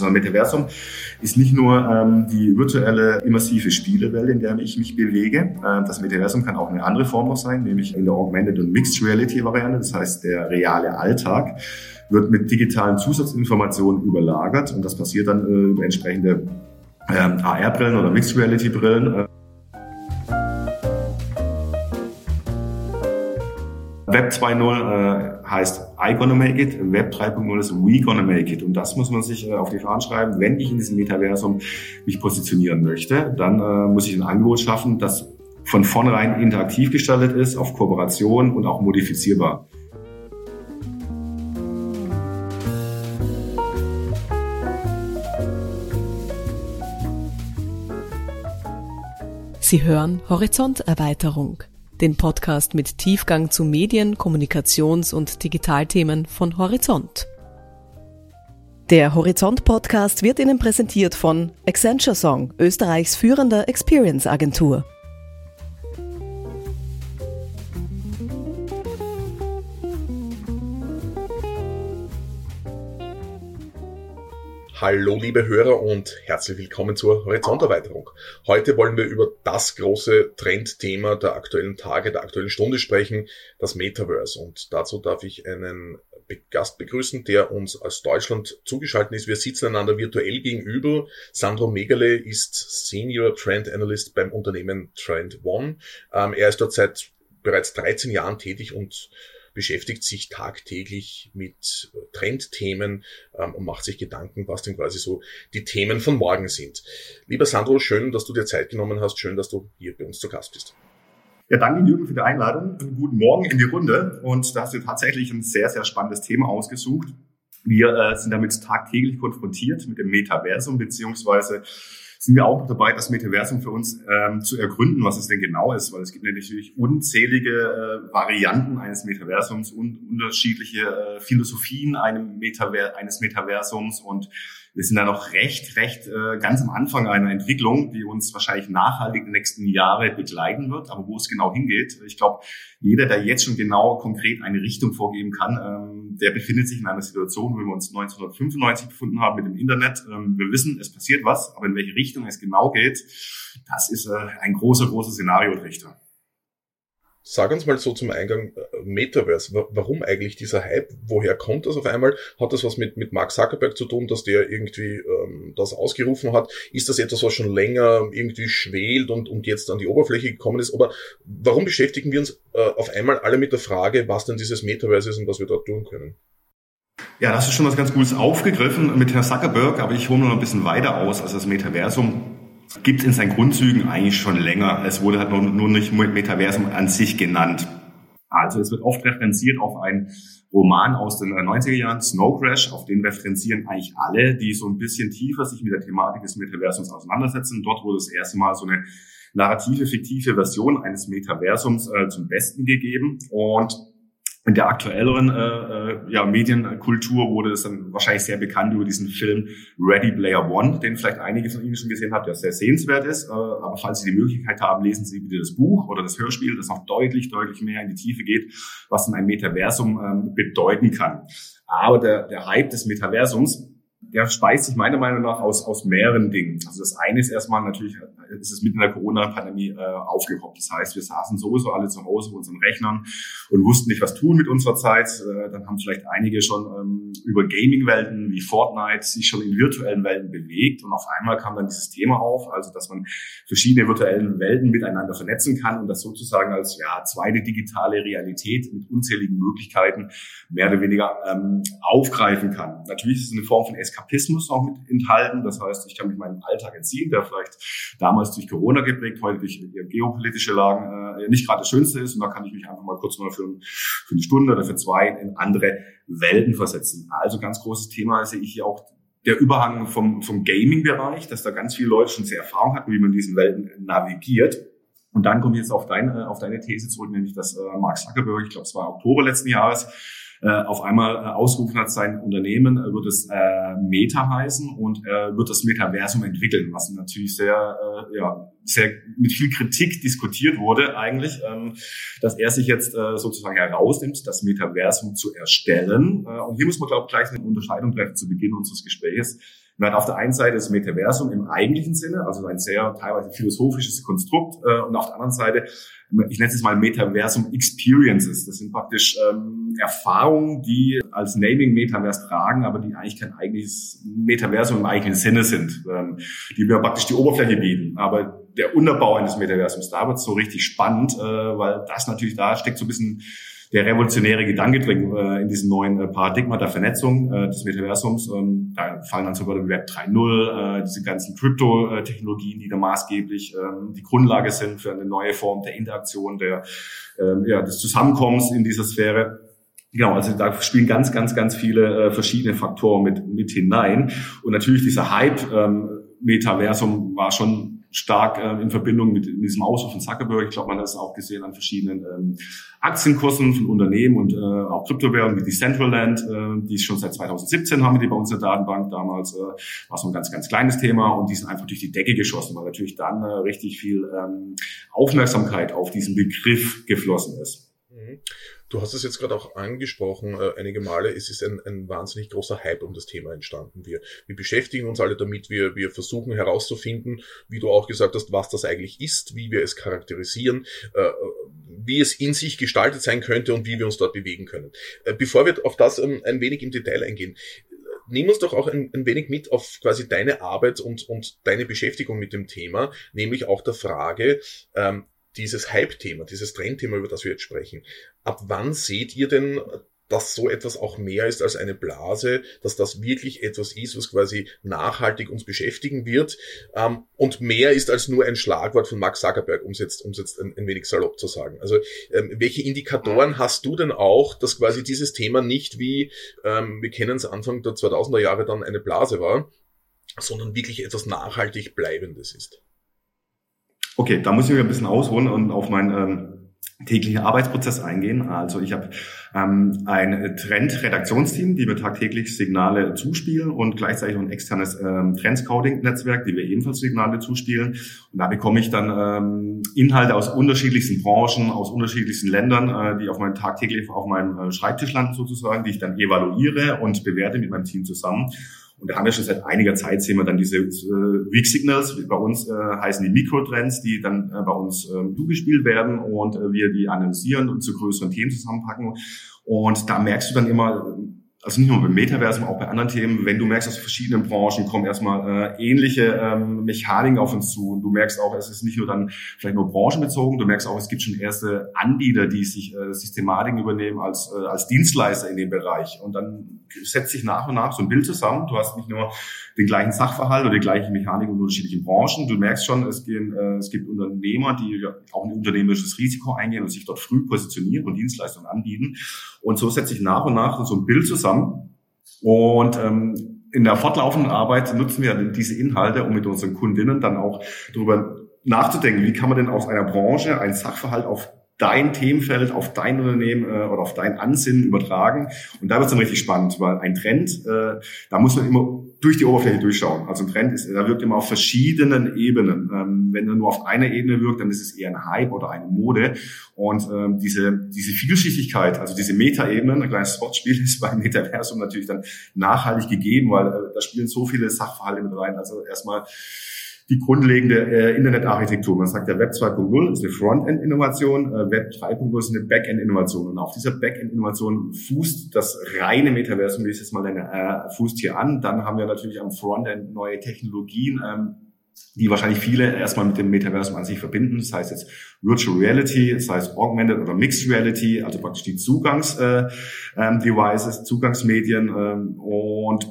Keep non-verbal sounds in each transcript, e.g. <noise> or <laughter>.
Ein Metaversum ist nicht nur ähm, die virtuelle immersive Spielewelt, in der ich mich bewege. Äh, das Metaversum kann auch eine andere Form noch sein, nämlich in der Augmented und Mixed Reality Variante. Das heißt, der reale Alltag wird mit digitalen Zusatzinformationen überlagert und das passiert dann äh, über entsprechende ähm, AR-Brillen oder Mixed Reality-Brillen. Äh, Web 2.0 äh, heißt I gonna make it, Web 3.0 ist we gonna make it. Und das muss man sich äh, auf die Fahnen schreiben. Wenn ich in diesem Metaversum mich positionieren möchte, dann äh, muss ich ein Angebot schaffen, das von vornherein interaktiv gestaltet ist, auf Kooperation und auch modifizierbar. Sie hören Horizonterweiterung den Podcast mit Tiefgang zu Medien, Kommunikations- und Digitalthemen von Horizont. Der Horizont Podcast wird Ihnen präsentiert von Accenture Song, Österreichs führender Experience Agentur. Hallo liebe Hörer und herzlich willkommen zur Horizonterweiterung. Heute wollen wir über das große Trendthema der aktuellen Tage, der aktuellen Stunde sprechen, das Metaverse. Und dazu darf ich einen Gast begrüßen, der uns aus Deutschland zugeschaltet ist. Wir sitzen einander virtuell gegenüber. Sandro Megale ist Senior Trend Analyst beim Unternehmen Trend One. Ähm, er ist dort seit bereits 13 Jahren tätig und beschäftigt sich tagtäglich mit äh, Trendthemen ähm, und macht sich Gedanken, was denn quasi so die Themen von morgen sind. Lieber Sandro, schön, dass du dir Zeit genommen hast. Schön, dass du hier bei uns zu Gast bist. Ja, danke Jürgen für die Einladung. Guten Morgen in die Runde. Und da hast du tatsächlich ein sehr, sehr spannendes Thema ausgesucht. Wir äh, sind damit tagtäglich konfrontiert mit dem Metaversum beziehungsweise sind wir auch dabei, das Metaversum für uns ähm, zu ergründen, was es denn genau ist, weil es gibt natürlich unzählige äh, Varianten eines Metaversums und unterschiedliche äh, Philosophien einem Metaver eines Metaversums und wir sind da noch recht, recht äh, ganz am Anfang einer Entwicklung, die uns wahrscheinlich nachhaltig die nächsten Jahre begleiten wird. Aber wo es genau hingeht, ich glaube, jeder, der jetzt schon genau konkret eine Richtung vorgeben kann, ähm, der befindet sich in einer Situation, wo wir uns 1995 befunden haben mit dem Internet. Ähm, wir wissen, es passiert was, aber in welche Richtung es genau geht, das ist äh, ein großer, großer Szenariotrichter. Sag uns mal so zum Eingang äh, Metaverse. Warum eigentlich dieser Hype? Woher kommt das auf einmal? Hat das was mit, mit Mark Zuckerberg zu tun, dass der irgendwie ähm, das ausgerufen hat? Ist das etwas, was schon länger irgendwie schwelt und, und jetzt an die Oberfläche gekommen ist? Oder warum beschäftigen wir uns äh, auf einmal alle mit der Frage, was denn dieses Metaverse ist und was wir dort tun können? Ja, das ist schon was ganz Gutes aufgegriffen mit Herrn Zuckerberg, aber ich hole noch ein bisschen weiter aus als das Metaversum gibt es in seinen Grundzügen eigentlich schon länger. Es wurde halt nur, nur nicht Metaversum an sich genannt. Also es wird oft referenziert auf einen Roman aus den 90er Jahren, Snow Crash, auf den referenzieren eigentlich alle, die so ein bisschen tiefer sich mit der Thematik des Metaversums auseinandersetzen. Dort wurde das erste Mal so eine narrative, fiktive Version eines Metaversums äh, zum Besten gegeben. Und in der aktuelleren äh, äh, ja, Medienkultur wurde es dann wahrscheinlich sehr bekannt über diesen Film Ready Player One, den vielleicht einige von Ihnen schon gesehen haben, der sehr sehenswert ist. Äh, aber falls Sie die Möglichkeit haben, lesen Sie bitte das Buch oder das Hörspiel, das noch deutlich, deutlich mehr in die Tiefe geht, was denn ein Metaversum ähm, bedeuten kann. Aber der, der Hype des Metaversums der speist sich meiner Meinung nach aus, aus mehreren Dingen. Also das eine ist erstmal natürlich, ist es mitten in der Corona-Pandemie äh, aufgekommen. Das heißt, wir saßen sowieso alle zu Hause vor unseren Rechnern und wussten nicht, was tun mit unserer Zeit. Äh, dann haben vielleicht einige schon ähm, über Gaming-Welten wie Fortnite sich schon in virtuellen Welten bewegt und auf einmal kam dann dieses Thema auf, also dass man verschiedene virtuellen Welten miteinander vernetzen kann und das sozusagen als ja, zweite digitale Realität mit unzähligen Möglichkeiten mehr oder weniger ähm, aufgreifen kann. Natürlich ist es eine Form von Eskapismus auch mit enthalten. Das heißt, ich kann mich meinem Alltag entziehen, der vielleicht damals durch Corona geprägt, heute durch geopolitische Lagen äh, nicht gerade das Schönste ist. Und da kann ich mich einfach mal kurz mal für, für eine Stunde oder für zwei in andere Welten versetzen. Also ganz großes Thema sehe ich hier auch der Überhang vom, vom Gaming-Bereich, dass da ganz viele Leute schon sehr Erfahrung hatten, wie man in diesen Welten navigiert. Und dann komme ich jetzt auf, dein, auf deine These zurück, nämlich dass äh, Mark Zuckerberg, ich glaube es war Oktober letzten Jahres, äh, auf einmal äh, ausgerufen hat, sein Unternehmen äh, wird es äh, Meta heißen und er wird das Metaversum entwickeln, was natürlich sehr, äh, ja, sehr mit viel Kritik diskutiert wurde eigentlich, ähm, dass er sich jetzt äh, sozusagen herausnimmt, das Metaversum zu erstellen. Äh, und hier muss man, glaube ich, gleich eine Unterscheidung treffen zu Beginn unseres Gesprächs. Man hat auf der einen Seite das Metaversum im eigentlichen Sinne, also ein sehr teilweise philosophisches Konstrukt, äh, und auf der anderen Seite, ich nenne es mal Metaversum Experiences. Das sind praktisch ähm, Erfahrungen, die als Naming Metaverse tragen, aber die eigentlich kein eigentliches Metaversum im eigentlichen Sinne sind, ähm, die mir praktisch die Oberfläche bieten. Aber der Unterbau eines Metaversums, da wird so richtig spannend, äh, weil das natürlich, da steckt so ein bisschen der revolutionäre Gedanke drin äh, in diesem neuen äh, Paradigma der Vernetzung äh, des Metaversums. Ähm, da fallen dann so Wörter wie Web 3.0, äh, diese ganzen Krypto-Technologien, die da maßgeblich äh, die Grundlage sind für eine neue Form der Interaktion, der, äh, ja, des Zusammenkommens in dieser Sphäre. Genau, also da spielen ganz, ganz, ganz viele äh, verschiedene Faktoren mit, mit hinein. Und natürlich dieser Hype ähm, Metaversum war schon stark äh, in Verbindung mit, mit diesem Ausruf von Zuckerberg. Ich glaube, man hat es auch gesehen an verschiedenen ähm, Aktienkursen von Unternehmen und äh, auch Kryptowährungen wie Decentraland, äh, die es schon seit 2017 haben, die bei uns in der Datenbank damals äh, war so ein ganz, ganz kleines Thema und die sind einfach durch die Decke geschossen, weil natürlich dann äh, richtig viel ähm, Aufmerksamkeit auf diesen Begriff geflossen ist. Du hast es jetzt gerade auch angesprochen, äh, einige Male. Es ist ein, ein wahnsinnig großer Hype um das Thema entstanden. Wir, wir beschäftigen uns alle damit. Wir, wir versuchen herauszufinden, wie du auch gesagt hast, was das eigentlich ist, wie wir es charakterisieren, äh, wie es in sich gestaltet sein könnte und wie wir uns dort bewegen können. Äh, bevor wir auf das ähm, ein wenig im Detail eingehen, nimm uns doch auch ein, ein, wenig mit auf quasi deine Arbeit und, und deine Beschäftigung mit dem Thema, nämlich auch der Frage, ähm, dieses Hype-Thema, dieses Trendthema, über das wir jetzt sprechen. Ab wann seht ihr denn, dass so etwas auch mehr ist als eine Blase, dass das wirklich etwas ist, was quasi nachhaltig uns beschäftigen wird ähm, und mehr ist als nur ein Schlagwort von Mark Zuckerberg, um es jetzt, um's jetzt ein, ein, wenig salopp zu sagen. Also ähm, welche Indikatoren hast du denn auch, dass quasi dieses Thema nicht wie, ähm, wir kennen es Anfang der 2000er Jahre dann eine Blase war, sondern wirklich etwas nachhaltig Bleibendes ist? Okay, da muss ich mir ein bisschen ausholen und auf meinen ähm, täglichen Arbeitsprozess eingehen. Also ich habe ähm, ein Trend-Redaktionsteam, die mir tagtäglich Signale zuspielen und gleichzeitig ein externes ähm, Trend-Scouting-Netzwerk, die wir ebenfalls Signale zuspielen. Und da bekomme ich dann ähm, Inhalte aus unterschiedlichsten Branchen, aus unterschiedlichsten Ländern, äh, die auf meinem tagtäglich auf meinem äh, Schreibtisch landen sozusagen, die ich dann evaluiere und bewerte mit meinem Team zusammen. Und da haben wir schon seit einiger Zeit sehen wir dann diese äh, Weak Signals, bei uns äh, heißen die Mikrotrends, die dann äh, bei uns äh, zugespielt werden und äh, wir die analysieren und zu größeren Themen zusammenpacken. Und da merkst du dann immer, also nicht nur beim Metaversum, auch bei anderen Themen, wenn du merkst, aus verschiedenen Branchen kommen erstmal äh, ähnliche ähm, Mechaniken auf uns zu und du merkst auch, es ist nicht nur dann vielleicht nur branchenbezogen, du merkst auch, es gibt schon erste Anbieter, die sich äh, Systematiken übernehmen als, äh, als Dienstleister in dem Bereich und dann setzt sich nach und nach so ein Bild zusammen. Du hast nicht nur den gleichen Sachverhalt oder die gleiche Mechanik in unterschiedlichen Branchen. Du merkst schon, es, gehen, äh, es gibt Unternehmer, die auch ein unternehmerisches Risiko eingehen und sich dort früh positionieren und Dienstleistungen anbieten. Und so setzt sich nach und nach so ein Bild zusammen. Und ähm, in der fortlaufenden Arbeit nutzen wir diese Inhalte, um mit unseren Kundinnen dann auch darüber nachzudenken, wie kann man denn aus einer Branche einen Sachverhalt auf dein Themenfeld auf dein Unternehmen äh, oder auf dein Ansinnen übertragen. Und da wird es dann richtig spannend, weil ein Trend, äh, da muss man immer durch die Oberfläche durchschauen. Also ein Trend ist, da wirkt immer auf verschiedenen Ebenen. Ähm, wenn er nur auf einer Ebene wirkt, dann ist es eher ein Hype oder eine Mode. Und ähm, diese, diese Vielschichtigkeit, also diese Meta-Ebenen, ein kleines Sportspiel ist beim Metaversum natürlich dann nachhaltig gegeben, weil äh, da spielen so viele Sachverhalte mit rein. Also erstmal die grundlegende äh, Internetarchitektur. Man sagt ja Web 2.0 ist eine Frontend-Innovation, äh, Web 3.0 ist eine Backend-Innovation. Und auf dieser Backend-Innovation fußt das reine Metaversum, wie ich es jetzt mal nenne, äh, fußt hier an. Dann haben wir natürlich am Frontend neue Technologien, ähm, die wahrscheinlich viele erstmal mit dem Metaversum an sich verbinden. Das heißt jetzt Virtual Reality, das heißt Augmented oder Mixed Reality, also praktisch die Zugangs-Devices, äh, ähm, Zugangsmedien. Ähm, und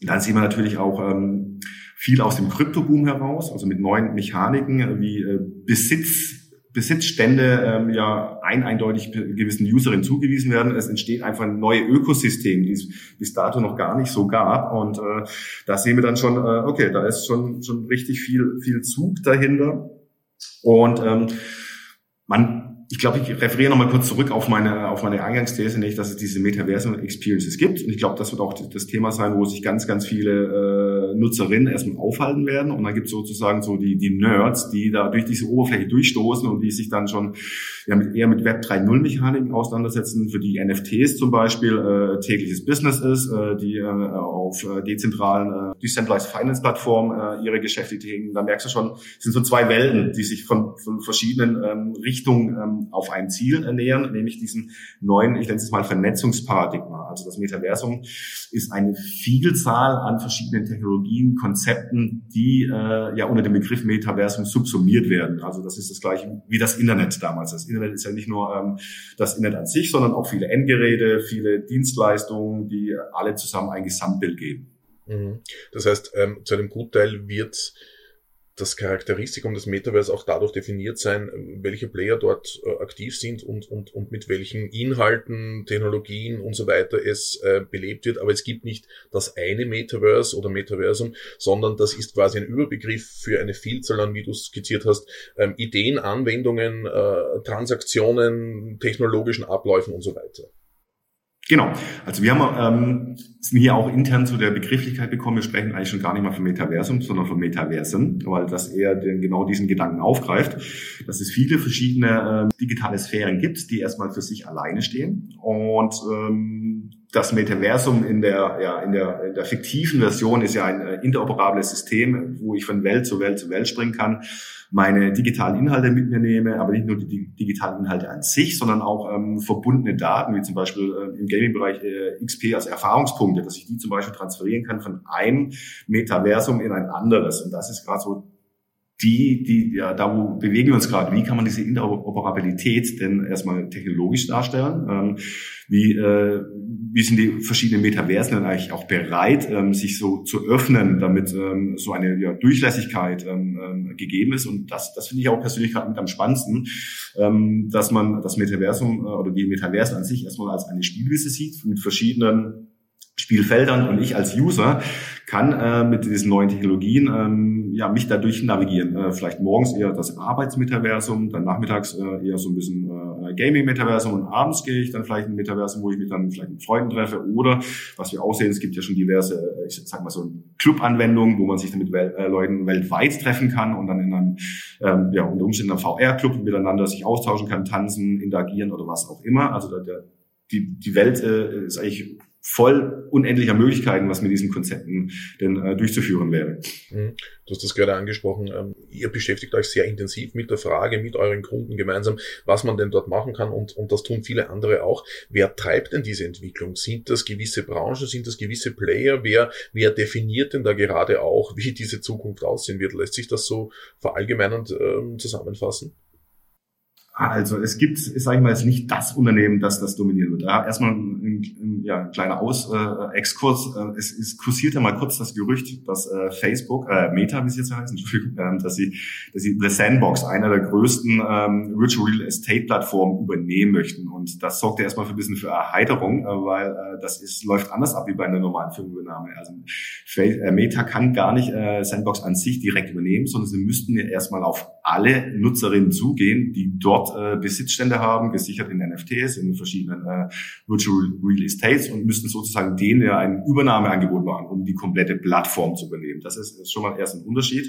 dann sehen wir natürlich auch ähm, viel aus dem Kryptoboom heraus, also mit neuen Mechaniken äh, wie äh, Besitz, Besitzstände ähm, ja ein eindeutig gewissen Userinnen zugewiesen werden. Es entsteht einfach ein neues Ökosystem, die es bis dato noch gar nicht so gab. Und äh, da sehen wir dann schon, äh, okay, da ist schon schon richtig viel viel Zug dahinter. Und ähm, man ich glaube, ich referiere nochmal kurz zurück auf meine, auf meine Eingangsthese, nicht, dass es diese Metaversum Experiences gibt. Und ich glaube, das wird auch das Thema sein, wo sich ganz, ganz viele äh, Nutzerinnen erstmal aufhalten werden. Und dann gibt es sozusagen so die, die Nerds, die da durch diese Oberfläche durchstoßen und die sich dann schon ja, mit, eher mit Web 3.0 Mechaniken auseinandersetzen, für die NFTs zum Beispiel äh, tägliches Business ist, äh, die äh, auf äh, dezentralen äh, Decentralized Finance Plattformen äh, ihre Geschäfte tätigen. Da merkst du schon, es sind so zwei Welten, die sich von, von verschiedenen ähm, Richtungen ähm, auf ein Ziel ernähren, nämlich diesen neuen, ich nenne es mal Vernetzungsparadigma. Also das Metaversum ist eine Vielzahl an verschiedenen Technologien, Konzepten, die äh, ja unter dem Begriff Metaversum subsumiert werden. Also das ist das gleiche wie das Internet damals. Das Internet ist ja nicht nur ähm, das Internet an sich, sondern auch viele Endgeräte, viele Dienstleistungen, die alle zusammen ein Gesamtbild geben. Mhm. Das heißt, ähm, zu einem Gutteil wird das Charakteristikum des Metaverse auch dadurch definiert sein, welche Player dort äh, aktiv sind und, und, und mit welchen Inhalten, Technologien und so weiter es äh, belebt wird. Aber es gibt nicht das eine Metaverse oder Metaversum, sondern das ist quasi ein Überbegriff für eine Vielzahl an, wie du skizziert hast, ähm, Ideen, Anwendungen, äh, Transaktionen, technologischen Abläufen und so weiter. Genau. Also wir haben ähm, sind hier auch intern zu der Begrifflichkeit gekommen. Wir sprechen eigentlich schon gar nicht mal von Metaversum, sondern von Metaversen, weil das eher den, genau diesen Gedanken aufgreift, dass es viele verschiedene äh, digitale Sphären gibt, die erstmal für sich alleine stehen und ähm, das Metaversum in der, ja, in der, in der fiktiven Version ist ja ein äh, interoperables System, wo ich von Welt zu Welt zu Welt springen kann, meine digitalen Inhalte mit mir nehme, aber nicht nur die digitalen Inhalte an sich, sondern auch ähm, verbundene Daten, wie zum Beispiel äh, im Gaming-Bereich äh, XP als Erfahrungspunkte, dass ich die zum Beispiel transferieren kann von einem Metaversum in ein anderes. Und das ist gerade so die, die, ja, da wo bewegen wir uns gerade. Wie kann man diese Interoperabilität denn erstmal technologisch darstellen? Ähm, wie, äh, wie sind die verschiedenen Metaversen dann eigentlich auch bereit, ähm, sich so zu öffnen, damit ähm, so eine ja, Durchlässigkeit ähm, ähm gegeben ist? Und das, das finde ich auch persönlich gerade mit am spannendsten, ähm, dass man das Metaversum äh, oder die Metaversen an sich erstmal als eine Spielwiese sieht mit verschiedenen Spielfeldern und ich als User kann äh, mit diesen neuen Technologien ja mich dadurch navigieren. Äh, vielleicht morgens eher das Arbeitsmetaversum, dann nachmittags äh, eher so ein bisschen äh, Gaming-Metaversum und abends gehe ich dann vielleicht ein Metaversum, wo ich mich dann vielleicht mit Freunden treffe oder was wir auch sehen, es gibt ja schon diverse, äh, ich sag mal so Club-Anwendungen, wo man sich dann mit Wel äh, Leuten weltweit treffen kann und dann in einem ähm, ja unter Umständen einem VR-Club miteinander sich austauschen kann, tanzen, interagieren oder was auch immer. Also der, der die, die Welt äh, ist eigentlich voll unendlicher Möglichkeiten, was mit diesen Konzepten denn äh, durchzuführen wäre. Mhm. Du hast das gerade angesprochen. Ähm, ihr beschäftigt euch sehr intensiv mit der Frage, mit euren Kunden gemeinsam, was man denn dort machen kann und, und das tun viele andere auch. Wer treibt denn diese Entwicklung? Sind das gewisse Branchen? Sind das gewisse Player? Wer, wer definiert denn da gerade auch, wie diese Zukunft aussehen wird? Lässt sich das so verallgemeinernd ähm, zusammenfassen? Also es gibt, sage ich mal, jetzt nicht das Unternehmen, das das dominieren wird. Erstmal ein, ein, ja, ein kleiner Aus, äh, Exkurs. Äh, es, es kursiert ja mal kurz das Gerücht, dass äh, Facebook, äh, Meta, wie sie jetzt heißen, <laughs> äh, dass sie, dass sie The Sandbox, einer der größten ähm, Virtual Real Estate Plattformen, übernehmen möchten. Und das sorgt ja erstmal für ein bisschen für Erheiterung, äh, weil äh, das ist, läuft anders ab wie bei einer normalen Firmenübernahme. Also äh, Meta kann gar nicht äh, Sandbox an sich direkt übernehmen, sondern sie müssten ja erstmal auf alle Nutzerinnen zugehen, die dort äh, Besitzstände haben, gesichert in NFTs, in verschiedenen äh, Virtual Real Estates und müssten sozusagen denen ja ein Übernahmeangebot machen, um die komplette Plattform zu übernehmen. Das ist, ist schon mal erst ein Unterschied.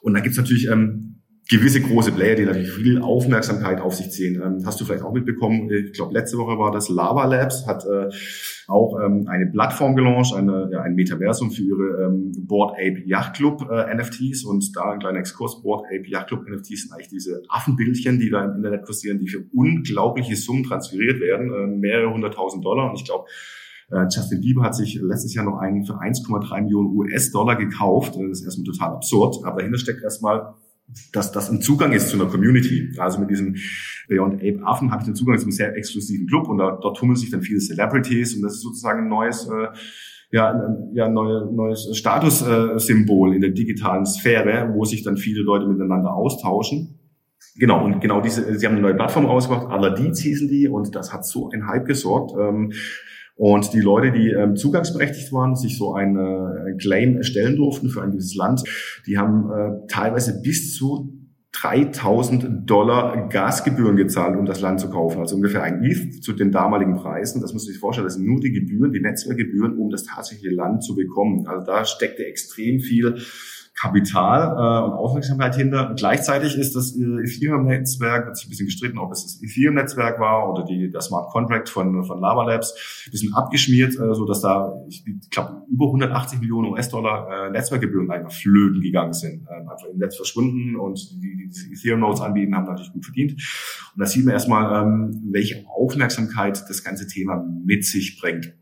Und dann gibt's natürlich ähm, gewisse große Player, die natürlich viel Aufmerksamkeit auf sich ziehen. Ähm, hast du vielleicht auch mitbekommen, ich glaube letzte Woche war das Lava Labs, hat äh, auch ähm, eine Plattform gelauncht, eine, ja, ein Metaversum für ihre ähm, Board Ape Yacht Club äh, NFTs und da ein kleiner Exkurs, Board Ape Yacht Club NFTs sind eigentlich diese Affenbildchen, die da im Internet kursieren, die für unglaubliche Summen transferiert werden, äh, mehrere hunderttausend Dollar und ich glaube, äh, Justin Bieber hat sich letztes Jahr noch einen für 1,3 Millionen US-Dollar gekauft. Das ist erstmal total absurd. Aber dahinter steckt erstmal dass das ein Zugang ist zu einer Community. Also mit diesem Beyond Ape Affen habe ich den Zugang zu einem sehr exklusiven Club und da, dort tummeln sich dann viele Celebrities und das ist sozusagen ein neues, äh, ja, ein, ja, neue, neues Statussymbol äh, in der digitalen Sphäre, wo sich dann viele Leute miteinander austauschen. Genau, und genau diese, sie haben eine neue Plattform rausgebracht, Aladiz hießen die, und das hat so ein Hype gesorgt. Ähm, und die Leute, die ähm, zugangsberechtigt waren, sich so ein äh, Claim erstellen durften für ein gewisses Land, die haben äh, teilweise bis zu 3000 Dollar Gasgebühren gezahlt, um das Land zu kaufen. Also ungefähr ein ETH zu den damaligen Preisen. Das muss sich vorstellen. Das sind nur die Gebühren, die Netzwerkgebühren, um das tatsächliche Land zu bekommen. Also da steckte extrem viel Kapital äh, und Aufmerksamkeit hinter. Und gleichzeitig ist das äh, Ethereum-Netzwerk, hat sich ein bisschen gestritten, ob es das Ethereum-Netzwerk war oder die, das Smart Contract von, von Lava Labs, ein bisschen abgeschmiert, äh, so dass da, ich, ich glaube, über 180 Millionen US-Dollar äh, Netzwerkgebühren einfach flöten gegangen sind, äh, einfach im Netz verschwunden und die, die Ethereum-Nodes anbieten, haben natürlich gut verdient. Und da sieht man erstmal, ähm, welche Aufmerksamkeit das ganze Thema mit sich bringt.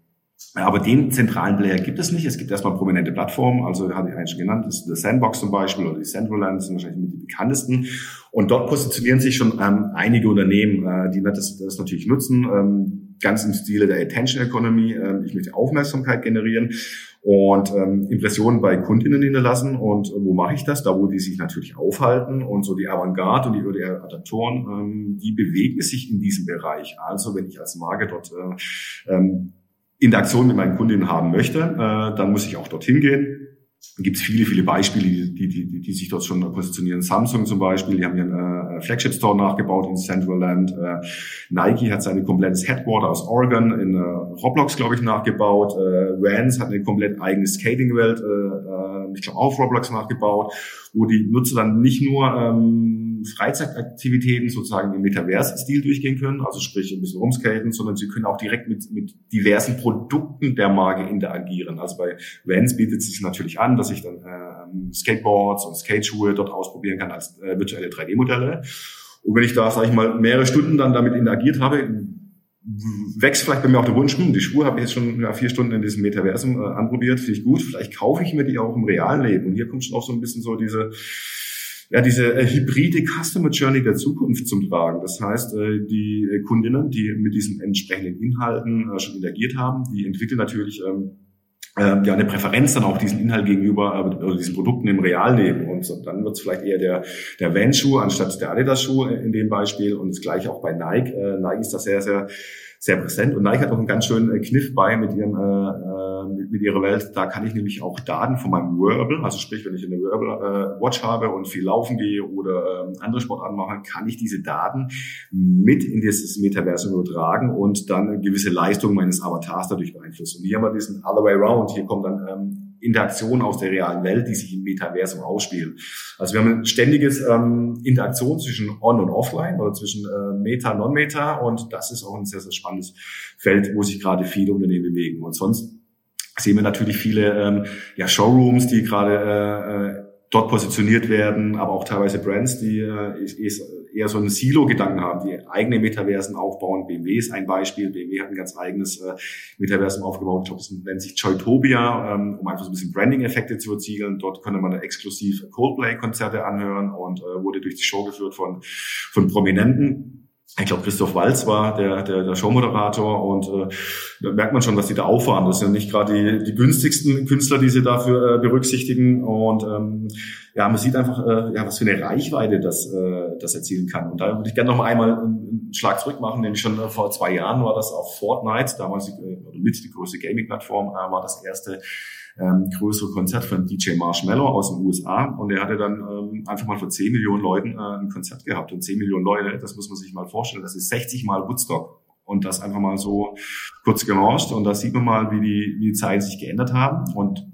Aber den zentralen Player gibt es nicht. Es gibt erstmal prominente Plattformen, also hatte ich eigentlich schon genannt, das ist The Sandbox zum Beispiel oder die Centraland sind wahrscheinlich mit die bekanntesten. Und dort positionieren sich schon ähm, einige Unternehmen, äh, die das, das natürlich nutzen, ähm, ganz im Stile der Attention Economy. Ähm, ich möchte Aufmerksamkeit generieren und ähm, Impressionen bei Kundinnen hinterlassen. Und äh, wo mache ich das? Da, wo die sich natürlich aufhalten. Und so die Avantgarde und die ODR-Adaptoren, ähm, die bewegen sich in diesem Bereich. Also wenn ich als Marke dort äh, ähm, Interaktion mit meinen Kundinnen haben möchte, äh, dann muss ich auch dorthin gehen. Da gibt es viele, viele Beispiele, die, die, die, die sich dort schon positionieren. Samsung zum Beispiel, die haben einen äh, Flagship Store nachgebaut in Central Land. Äh, Nike hat sein komplettes Headquarter aus Oregon in äh, Roblox, glaube ich, nachgebaut. Äh, Vans hat eine komplett eigene Skating-Welt, äh, äh, ich glaube, auch Roblox nachgebaut, wo die Nutzer dann nicht nur ähm, Freizeitaktivitäten sozusagen im Metaverse-Stil durchgehen können, also sprich ein bisschen rumskaten, sondern sie können auch direkt mit, mit diversen Produkten der Marke interagieren. Also bei Vans bietet es sich natürlich an, dass ich dann äh, Skateboards und Skateschuhe dort ausprobieren kann als äh, virtuelle 3D-Modelle. Und wenn ich da, sage ich mal, mehrere Stunden dann damit interagiert habe, wächst vielleicht bei mir auch der Wunsch, hm, die Schuhe habe ich jetzt schon vier Stunden in diesem Metaversum äh, anprobiert, finde ich gut, vielleicht kaufe ich mir die auch im realen Leben. Und hier kommt schon auch so ein bisschen so diese ja, diese äh, hybride Customer Journey der Zukunft zum Tragen. Das heißt, äh, die äh, Kundinnen, die mit diesen entsprechenden Inhalten äh, schon interagiert haben, die entwickeln natürlich ähm, äh, ja eine Präferenz dann auch diesen Inhalt gegenüber äh, oder diesen Produkten im Realleben. Und so, dann wird es vielleicht eher der, der Van-Schuh anstatt der Adidas-Schuh in dem Beispiel. Und das gleiche auch bei Nike. Äh, Nike ist da sehr, sehr sehr präsent. Und Nike hat auch einen ganz schönen äh, Kniff bei mit ihrem äh, äh, mit, mit ihrer Welt. Da kann ich nämlich auch Daten von meinem Wearable, also sprich, wenn ich eine Wearable äh, Watch habe und viel laufen gehe oder äh, andere Sport anmache, kann ich diese Daten mit in dieses Metaversum übertragen und dann eine gewisse Leistung meines Avatars dadurch beeinflussen. Und hier haben wir diesen Other Way Round. Hier kommt dann ähm, Interaktion aus der realen Welt, die sich im Metaversum ausspielen. Also wir haben ein ständiges ähm, Interaktion zwischen On- und Offline oder zwischen äh, Meta, Non-Meta und das ist auch ein sehr, sehr spannendes Feld, wo sich gerade viele Unternehmen bewegen. Und sonst sehen wir natürlich viele ähm, ja, Showrooms, die gerade äh, äh dort positioniert werden, aber auch teilweise Brands, die äh, eher so einen Silo-Gedanken haben, die eigene Metaversen aufbauen. BMW ist ein Beispiel. BMW hat ein ganz eigenes äh, Metaversum aufgebaut. Ich glaube, das nennt sich Joytopia, ähm, um einfach so ein bisschen Branding-Effekte zu erzielen. Dort konnte man exklusiv Coldplay-Konzerte anhören und äh, wurde durch die Show geführt von, von Prominenten ich glaube, Christoph Walz war der, der, der Showmoderator und äh, da merkt man schon, dass die da auffahren. Das sind nicht gerade die, die günstigsten Künstler, die sie dafür äh, berücksichtigen. Und ähm, ja, man sieht einfach, äh, ja, was für eine Reichweite das, äh, das erzielen kann. Und da würde ich gerne noch mal einmal einen Schlag zurück machen, nämlich schon äh, vor zwei Jahren war das auf Fortnite, damals die, äh, mit die größte Gaming-Plattform, äh, war das erste ähm, größere Konzert von DJ Marshmallow aus den USA und er hatte dann ähm, einfach mal vor 10 Millionen Leuten äh, ein Konzert gehabt und 10 Millionen Leute, das muss man sich mal vorstellen, das ist 60 mal Woodstock und das einfach mal so kurz gelauncht und da sieht man mal, wie die, wie die Zeiten sich geändert haben und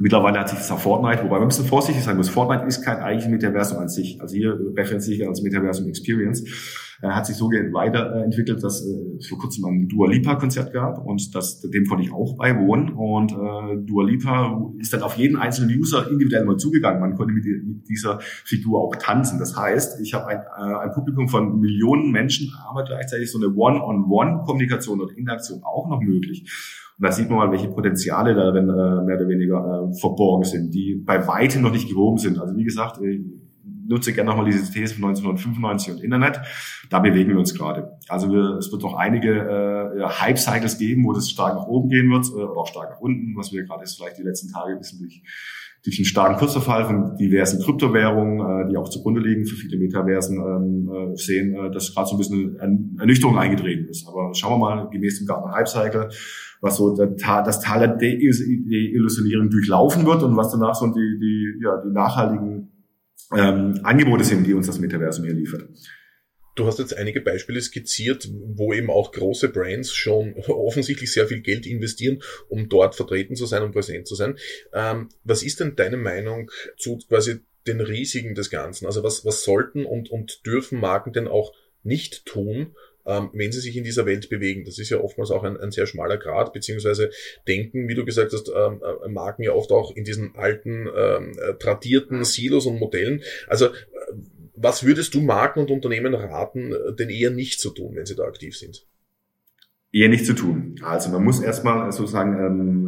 Mittlerweile hat sich das Fortnite, wobei man ein bisschen vorsichtig sein muss. Fortnite ist kein eigentliches Metaversum an sich. Also hier referenziere ich als Metaversum Experience. Er hat sich so weiterentwickelt, dass es vor kurzem ein Dua Lipa Konzert gab und das, dem konnte ich auch beiwohnen. Und äh, Dua Lipa ist dann auf jeden einzelnen User individuell mal zugegangen. Man konnte mit, mit dieser Figur auch tanzen. Das heißt, ich habe ein, äh, ein Publikum von Millionen Menschen, aber gleichzeitig so eine One-on-One-Kommunikation und Interaktion auch noch möglich. Und da sieht man mal, welche Potenziale darin äh, mehr oder weniger äh, verborgen sind, die bei weitem noch nicht gehoben sind. Also wie gesagt, ich nutze gerne nochmal diese These von 1995 und Internet. Da bewegen wir uns gerade. Also wir, es wird noch einige äh, Hype-Cycles geben, wo das stark nach oben gehen wird äh, oder auch stark nach unten, was wir gerade jetzt vielleicht die letzten Tage ein bisschen durch durch einen starken Kursverfall von diversen Kryptowährungen, äh, die auch zugrunde liegen für viele Metaversen, ähm, äh, sehen, äh, dass gerade so ein bisschen Ernüchterung eingetreten ist. Aber schauen wir mal, gemäß dem Gartner Hype Cycle, was so das Tal der Deillusionierung durchlaufen wird und was danach so die, die, ja, die nachhaltigen ähm, Angebote sind, die uns das Metaversum hier liefert. Du hast jetzt einige Beispiele skizziert, wo eben auch große Brands schon <laughs> offensichtlich sehr viel Geld investieren, um dort vertreten zu sein und präsent zu sein. Ähm, was ist denn deine Meinung zu quasi den Risiken des Ganzen? Also was, was sollten und, und dürfen Marken denn auch nicht tun, ähm, wenn sie sich in dieser Welt bewegen. Das ist ja oftmals auch ein, ein sehr schmaler Grad, beziehungsweise denken, wie du gesagt hast, ähm, äh, Marken ja oft auch in diesen alten, ähm, äh, tradierten Silos und Modellen. Also äh, was würdest du Marken und Unternehmen raten, denn eher nicht zu tun, wenn sie da aktiv sind? Eher nicht zu tun. Also man muss erstmal sozusagen ähm,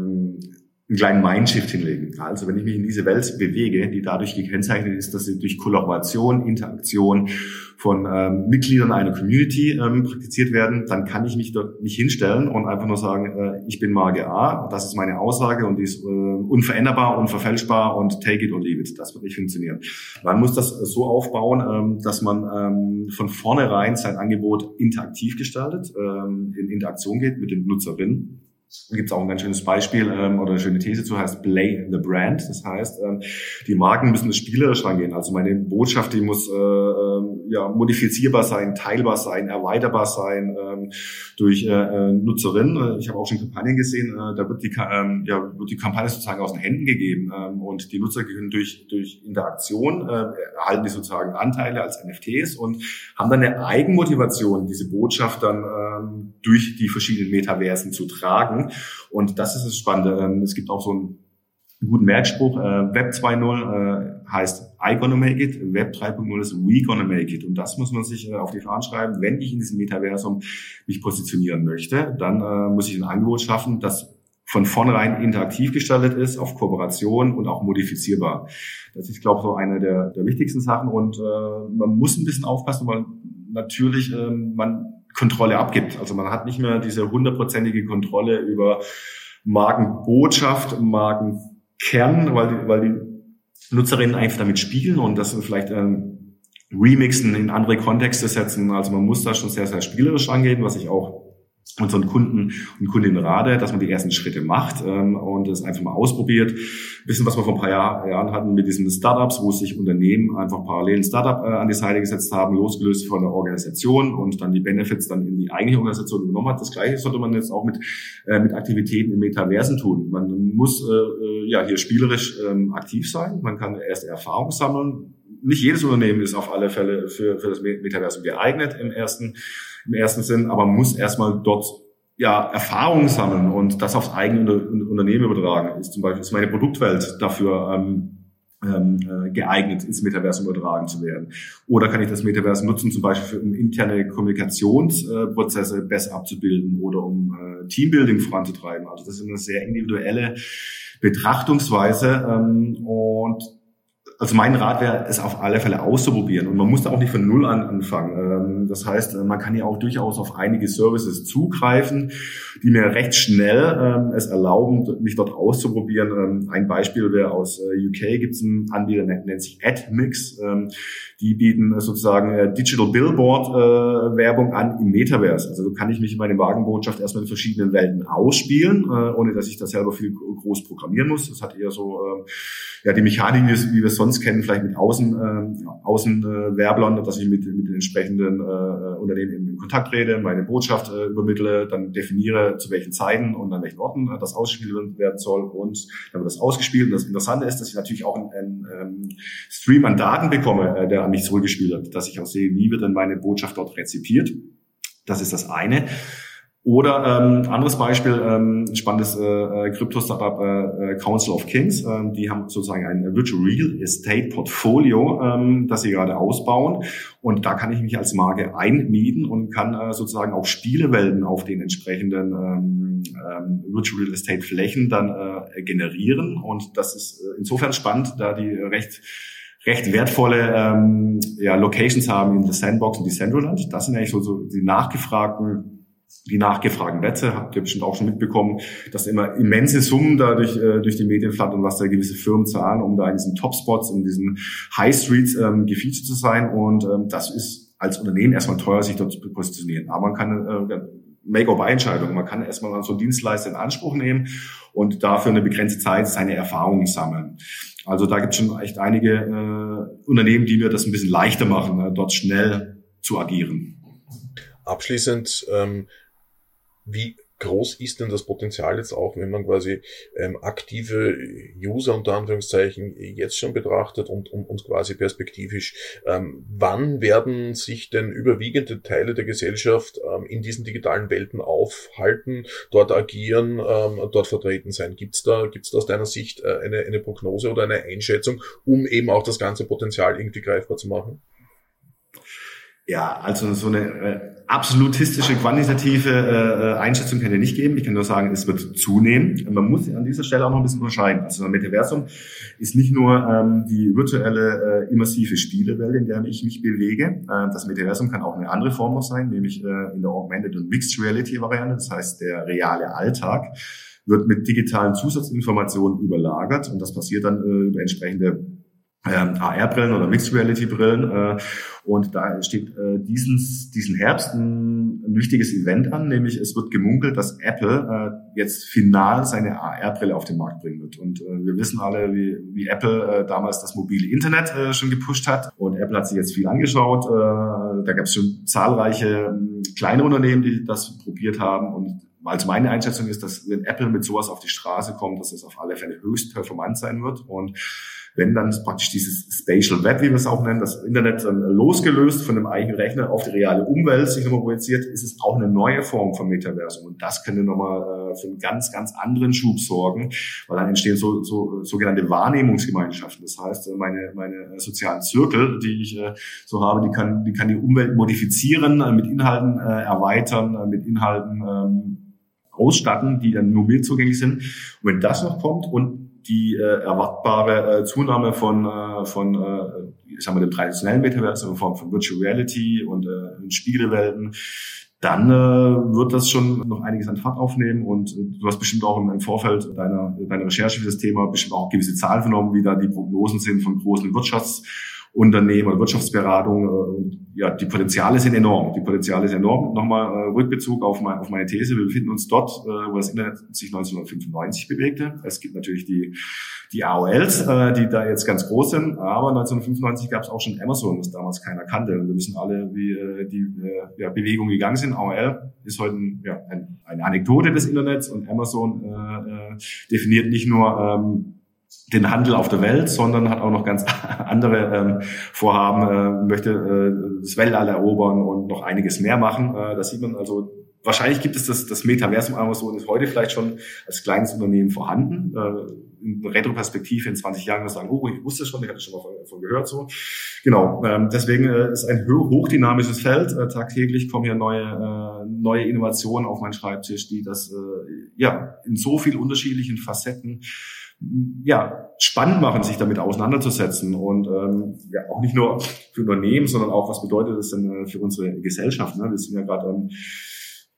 einen kleinen Mindshift hinlegen. Also wenn ich mich in diese Welt bewege, die dadurch gekennzeichnet ist, dass sie durch Kollaboration, Interaktion von ähm, Mitgliedern einer Community ähm, praktiziert werden, dann kann ich mich dort nicht hinstellen und einfach nur sagen, äh, ich bin Marke A, das ist meine Aussage und die ist äh, unveränderbar, unverfälschbar und take it or leave it. Das wird nicht funktionieren. Man muss das so aufbauen, ähm, dass man ähm, von vornherein sein Angebot interaktiv gestaltet, ähm, in Interaktion geht mit den Nutzerinnen gibt es auch ein ganz schönes Beispiel ähm, oder eine schöne These zu, heißt Play the Brand. Das heißt, ähm, die Marken müssen spielerisch rangehen. Also meine Botschaft, die muss äh, ähm, ja, modifizierbar sein, teilbar sein, erweiterbar sein ähm, durch äh, äh Nutzerinnen. Ich habe auch schon Kampagnen gesehen, äh, da wird die, ähm, ja, wird die Kampagne sozusagen aus den Händen gegeben ähm, und die Nutzer können durch, durch Interaktion äh, erhalten die sozusagen Anteile als NFTs und haben dann eine Eigenmotivation, diese Botschaft dann ähm, durch die verschiedenen Metaversen zu tragen. Und das ist das Spannende. Ähm, es gibt auch so einen guten Merkspruch, äh, Web 2.0 äh, heißt I gonna make it, Web 3.0 ist we gonna make it. Und das muss man sich äh, auf die Fahnen schreiben. Wenn ich in diesem Metaversum mich positionieren möchte, dann äh, muss ich ein Angebot schaffen, das von vornherein interaktiv gestaltet ist, auf Kooperation und auch modifizierbar. Das ist, glaube ich, so eine der, der wichtigsten Sachen. Und äh, man muss ein bisschen aufpassen, weil natürlich äh, man Kontrolle abgibt. Also man hat nicht mehr diese hundertprozentige Kontrolle über Markenbotschaft, Markenkern, weil die, weil die Nutzerinnen einfach damit spielen und das vielleicht ähm, remixen, in andere Kontexte setzen. Also man muss da schon sehr, sehr spielerisch angehen, was ich auch unseren Kunden und Kundinnen rate, dass man die ersten Schritte macht ähm, und es einfach mal ausprobiert. Bisschen, was wir vor ein paar Jahr, Jahren hatten mit diesen Startups, wo sich Unternehmen einfach parallel ein Startup äh, an die Seite gesetzt haben, losgelöst von der Organisation und dann die Benefits dann in die eigentliche Organisation übernommen hat. Das Gleiche sollte man jetzt auch mit, äh, mit Aktivitäten im Metaversen tun. Man muss äh, äh ja hier spielerisch ähm, aktiv sein. Man kann erste Erfahrung sammeln. Nicht jedes Unternehmen ist auf alle Fälle für, für das Metaversum geeignet im ersten im ersten Sinn, aber muss erstmal dort ja, Erfahrungen sammeln und das aufs eigene Unternehmen übertragen. Ist zum Beispiel ist meine Produktwelt dafür ähm, ähm, äh, geeignet, ins Metaversum übertragen zu werden. Oder kann ich das Metaversum nutzen, zum Beispiel für, um interne Kommunikationsprozesse besser abzubilden oder um äh, Teambuilding voranzutreiben. Also das ist eine sehr individuelle Betrachtungsweise ähm, und also mein Rat wäre, es auf alle Fälle auszuprobieren. Und man muss da auch nicht von Null an anfangen. Ähm, das heißt, man kann ja auch durchaus auf einige Services zugreifen, die mir recht schnell ähm, es erlauben, mich dort auszuprobieren. Ähm, ein Beispiel wäre aus äh, UK gibt es einen Anbieter, nennt sich AdMix. Die bieten sozusagen äh, Digital Billboard äh, Werbung an im Metaverse. Also so kann ich mich in meine Wagenbotschaft erstmal in verschiedenen Welten ausspielen, ohne dass ich das selber viel groß programmieren muss. Das hat eher so ja die Mechanik, wie wir es sonst sonst kennen, vielleicht mit Außen, äh, Außenwerblern, äh, dass ich mit, mit den entsprechenden äh, Unternehmen in, Kontakt rede, meine Botschaft äh, übermittle, dann definiere, zu welchen Zeiten und an welchen Orten äh, das ausgespielt werden soll und dann wird das ausgespielt. Und das Interessante ist, dass ich natürlich auch einen, einen ähm, Stream an Daten bekomme, äh, der an mich zurückgespielt wird, dass ich auch sehe, wie wird denn meine Botschaft dort rezipiert. Das ist das eine. Oder ähm, anderes Beispiel, ähm, spannendes äh, äh, Krypto-Startup äh, äh, Council of Kings. Ähm, die haben sozusagen ein Virtual Real Estate Portfolio, ähm, das sie gerade ausbauen. Und da kann ich mich als Marke einmieten und kann äh, sozusagen auch Spielewelten auf den entsprechenden ähm, ähm, Virtual Real Estate Flächen dann äh, generieren. Und das ist äh, insofern spannend, da die recht recht wertvolle ähm, ja, Locations haben in The Sandbox und Decentraland. Das sind eigentlich so, so die nachgefragten die nachgefragten Werte, habt ihr bestimmt auch schon mitbekommen, dass immer immense Summen da durch, äh, durch die Medien flattern, was da gewisse Firmen zahlen, um da in diesen Topspots, in diesen High Streets ähm, gefeatured zu sein. Und ähm, das ist als Unternehmen erstmal teuer, sich dort zu positionieren. Aber man kann äh, Make-or-Buy-Entscheidung. Man kann erstmal so Dienstleister in Anspruch nehmen und dafür eine begrenzte Zeit seine Erfahrungen sammeln. Also da gibt es schon echt einige äh, Unternehmen, die mir das ein bisschen leichter machen, äh, dort schnell zu agieren. Abschließend, ähm, wie groß ist denn das Potenzial jetzt auch, wenn man quasi ähm, aktive User unter Anführungszeichen jetzt schon betrachtet und, und, und quasi perspektivisch? Ähm, wann werden sich denn überwiegende Teile der Gesellschaft ähm, in diesen digitalen Welten aufhalten, dort agieren, ähm, dort vertreten sein? Gibt's da, gibt's da aus deiner Sicht äh, eine, eine Prognose oder eine Einschätzung, um eben auch das ganze Potenzial irgendwie greifbar zu machen? Ja, also so eine äh, absolutistische, quantitative äh, Einschätzung kann ich nicht geben. Ich kann nur sagen, es wird zunehmen. Man muss an dieser Stelle auch noch ein bisschen unterscheiden. Also ein Metaversum ist nicht nur ähm, die virtuelle, äh, immersive Spielewelt, in der ich mich bewege. Äh, das Metaversum kann auch eine andere Form noch sein, nämlich äh, in der Augmented und Mixed Reality Variante. Das heißt, der reale Alltag wird mit digitalen Zusatzinformationen überlagert und das passiert dann äh, über entsprechende ähm, AR-Brillen oder Mixed Reality-Brillen. Äh, und da steht äh, diesen, diesen Herbst ein, ein wichtiges Event an, nämlich es wird gemunkelt, dass Apple äh, jetzt final seine AR-Brille auf den Markt bringen wird. Und äh, wir wissen alle, wie, wie Apple äh, damals das mobile Internet äh, schon gepusht hat. Und Apple hat sich jetzt viel angeschaut. Äh, da gab es schon zahlreiche äh, kleine Unternehmen, die das probiert haben. Und also meine Einschätzung ist, dass wenn Apple mit sowas auf die Straße kommt, dass es auf alle Fälle höchst performant sein wird. Und wenn dann praktisch dieses Spatial Web, wie wir es auch nennen, das Internet dann losgelöst von dem eigenen Rechner auf die reale Umwelt sich nochmal projiziert, ist es auch eine neue Form von Metaversum. Und das könnte nochmal äh, für einen ganz, ganz anderen Schub sorgen, weil dann entstehen so, so sogenannte Wahrnehmungsgemeinschaften. Das heißt, äh, meine, meine sozialen Zirkel, die ich äh, so habe, die kann, die kann die Umwelt modifizieren, mit Inhalten erweitern, mit Inhalten ähm, ausstatten, die dann nur mir zugänglich sind. Und wenn das noch kommt und die äh, erwartbare äh, Zunahme von, äh, von äh, ich sag mal, dem traditionellen Metaverse in Form von Virtual Reality und äh, Spiegelwelten, dann äh, wird das schon noch einiges an Fahrt aufnehmen und äh, du hast bestimmt auch im, Vorfeld deiner, deiner Recherche für das Thema bestimmt auch gewisse Zahlen vernommen, wie da die Prognosen sind von großen Wirtschafts- Unternehmen oder Wirtschaftsberatung. Äh, ja, die Potenziale sind enorm. Die Potenziale sind enorm. Nochmal äh, Rückbezug auf, mein, auf meine These. Wir befinden uns dort, äh, wo das Internet sich 1995 bewegte. Es gibt natürlich die, die AOLs, die da jetzt ganz groß sind. Aber 1995 gab es auch schon Amazon, das damals keiner kannte. Und wir wissen alle, wie die ja, Bewegungen gegangen sind. AOL ist heute ja, ein, eine Anekdote des Internets und Amazon äh, definiert nicht nur ähm, den Handel auf der Welt, sondern hat auch noch ganz <laughs> andere ähm, Vorhaben, äh, möchte äh, das Weltall erobern und noch einiges mehr machen. Äh, das sieht man also, wahrscheinlich gibt es das, das Metaversum Amazon ist heute vielleicht schon als kleines Unternehmen vorhanden. Äh, in Retroperspektive in 20 Jahren sagen, oh, ich wusste schon, ich hatte schon mal davon gehört so. Genau, ähm, deswegen äh, ist ein hochdynamisches Feld. Äh, tagtäglich kommen hier neue, äh, neue Innovationen auf meinen Schreibtisch, die das äh, ja in so viel unterschiedlichen Facetten ja, spannend machen, sich damit auseinanderzusetzen und ähm, ja auch nicht nur für Unternehmen, sondern auch, was bedeutet das denn äh, für unsere Gesellschaft? Ne? Wir sind ja gerade ähm,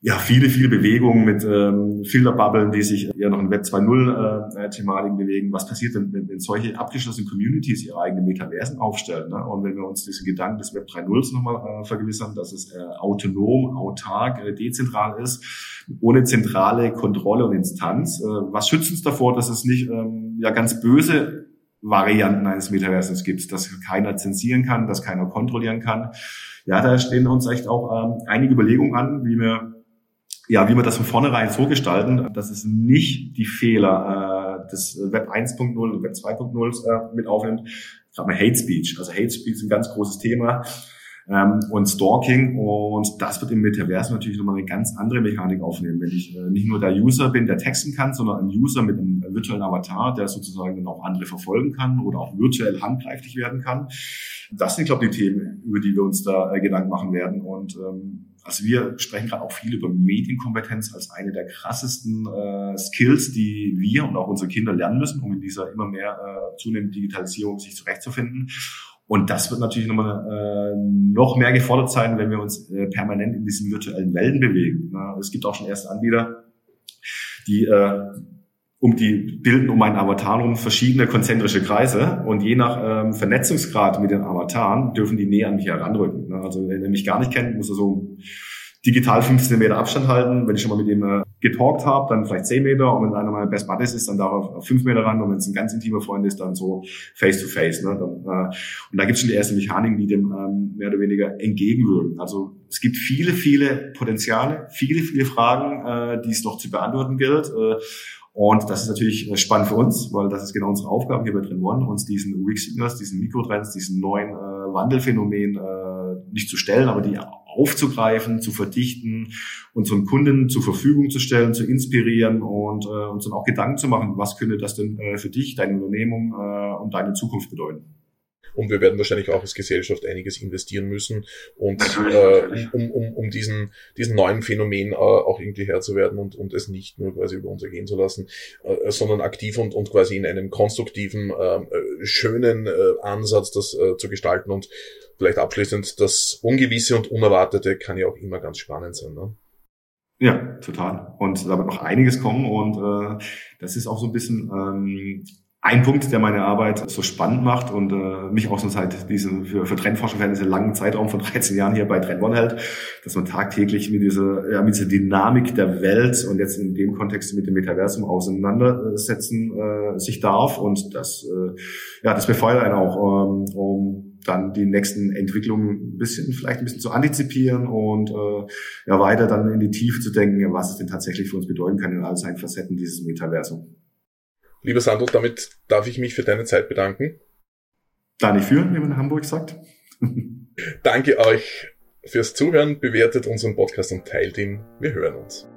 ja, viele, viele Bewegungen mit ähm, Filterbubbeln, die sich eher noch in Web 2.0 äh, bewegen. Was passiert denn, wenn, wenn solche abgeschlossenen Communities ihre eigenen Metaversen aufstellen? Ne? Und wenn wir uns diesen Gedanken des Web 3.0 nochmal äh, vergewissern, dass es äh, autonom, autark, äh, dezentral ist, ohne zentrale Kontrolle und Instanz. Äh, was schützt uns davor, dass es nicht ähm, ja ganz böse Varianten eines Metaversums gibt, dass keiner zensieren kann, dass keiner kontrollieren kann? Ja, da stehen uns echt auch ähm, einige Überlegungen an, wie wir ja, wie wir das von vornherein so gestalten, dass es nicht die Fehler äh, des Web 1.0 und Web 2.0 äh, mit aufnimmt. Gerade mal Hate Speech. Also Hate Speech ist ein ganz großes Thema. Ähm, und Stalking und das wird im Metaverse natürlich nochmal eine ganz andere Mechanik aufnehmen, wenn ich äh, nicht nur der User bin, der texten kann, sondern ein User mit einem virtuellen Avatar, der sozusagen dann auch andere verfolgen kann oder auch virtuell handgreiflich werden kann. Das sind, glaube ich, die Themen, über die wir uns da äh, Gedanken machen werden und ähm, also wir sprechen gerade auch viel über Medienkompetenz als eine der krassesten äh, Skills, die wir und auch unsere Kinder lernen müssen, um in dieser immer mehr äh, zunehmenden Digitalisierung sich zurechtzufinden. Und das wird natürlich nochmal, äh, noch mehr gefordert sein, wenn wir uns äh, permanent in diesen virtuellen Welten bewegen. Na, es gibt auch schon erste Anbieter, die äh, um die bilden um einen Avatar herum verschiedene konzentrische Kreise und je nach ähm, Vernetzungsgrad mit den Avataren dürfen die näher an mich heranrücken. Ne? Also wenn er mich gar nicht kennt, muss er so digital 15 Meter Abstand halten. Wenn ich schon mal mit ihm äh, getalkt habe, dann vielleicht 10 Meter. Und wenn einer meiner Best Buddies ist, dann darf er auf 5 Meter ran. Und wenn es ein ganz intimer Freund ist, dann so face to face. Ne? Äh, und da gibt es schon die ersten Mechaniken, die dem ähm, mehr oder weniger entgegenwirken. Also es gibt viele, viele Potenziale, viele, viele Fragen, äh, die es noch zu beantworten gilt. Äh, und das ist natürlich äh, spannend für uns, weil das ist genau unsere Aufgabe hier bei Trend One, uns diesen Weak Signals, diesen Mikrotrends, diesen neuen äh, Wandelphänomen äh, nicht zu stellen, aber die aufzugreifen, zu verdichten, unseren Kunden zur Verfügung zu stellen, zu inspirieren und äh, uns dann auch Gedanken zu machen, was könnte das denn äh, für dich, deine Unternehmung äh, und deine Zukunft bedeuten. Und wir werden wahrscheinlich auch als Gesellschaft einiges investieren müssen und äh, um, um, um diesen, diesen neuen Phänomen äh, auch irgendwie Herr zu werden und, und es nicht nur quasi über uns ergehen zu lassen, äh, sondern aktiv und, und quasi in einem konstruktiven, äh, schönen äh, Ansatz das äh, zu gestalten und vielleicht abschließend das Ungewisse und Unerwartete kann ja auch immer ganz spannend sein. Ne? Ja, total. Und da wird noch einiges kommen und äh, das ist auch so ein bisschen ähm, ein Punkt, der meine Arbeit so spannend macht und äh, mich auch so seit diesem für, für einen langen Zeitraum von <laughs> 13 Jahren hier bei Trend hält, dass man tagtäglich mit dieser, ja, mit dieser Dynamik der Welt und jetzt in dem Kontext mit dem Metaversum auseinandersetzen äh, sich darf und das, äh, ja, das befeuert einen auch, ähm, um dann die nächsten Entwicklungen ein bisschen, vielleicht ein bisschen zu antizipieren und äh, ja weiter dann in die Tiefe zu denken, was es denn tatsächlich für uns bedeuten kann in all seinen Facetten dieses Metaversum. Lieber Sandro, damit darf ich mich für deine Zeit bedanken. Da nicht führen, wie man in Hamburg sagt. Danke euch fürs Zuhören, bewertet unseren Podcast und teilt ihn. Wir hören uns.